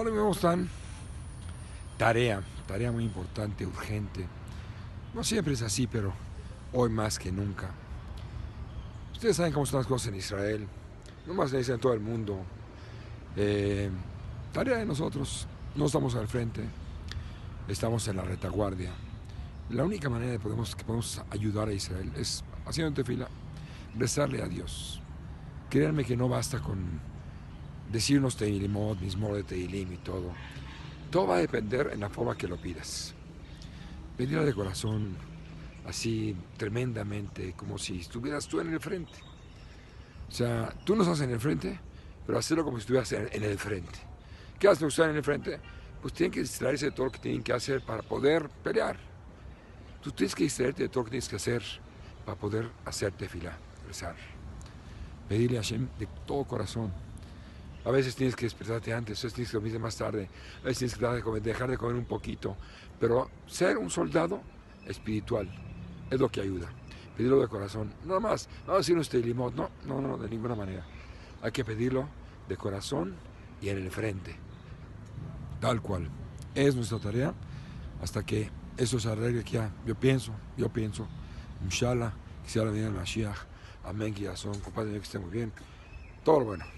Hola, ¿cómo están? Tarea, tarea muy importante, urgente. No siempre es así, pero hoy más que nunca. Ustedes saben cómo están las cosas en Israel, no más le dicen en todo el mundo. Eh, tarea de nosotros, no estamos al frente, estamos en la retaguardia. La única manera de podemos, que podemos ayudar a Israel es haciendo tefila, rezarle a Dios. Créanme que no basta con decirnos Teilimot, mismo de Teilim y todo. Todo va a depender en la forma que lo pidas. Pedirle de corazón, así tremendamente, como si estuvieras tú en el frente. O sea, tú no estás en el frente, pero hacerlo como si estuvieras en, el frente. ¿Qué haces usted en el frente? Pues tienen que distraerse de todo lo que tienen que hacer para poder pelear. Tú tienes que distraerte de todo lo que tienes que hacer para poder hacerte fila, rezar. Pedirle a Hashem de todo corazón a veces tienes que despertarte antes, a veces tienes que dormir más tarde, a veces tienes que dejar de comer un poquito. Pero ser un soldado espiritual es lo que ayuda. Pedirlo de corazón. Nada más, no decir usted limón, no, no, no, de ninguna manera. Hay que pedirlo de corazón y en el frente. Tal cual. Es nuestra tarea hasta que eso se arregle ya. Yo pienso, yo pienso. Inshallah, que sea la vida del Mashiach. Amén, que ya son. Compadre, que esté muy bien. Todo lo bueno.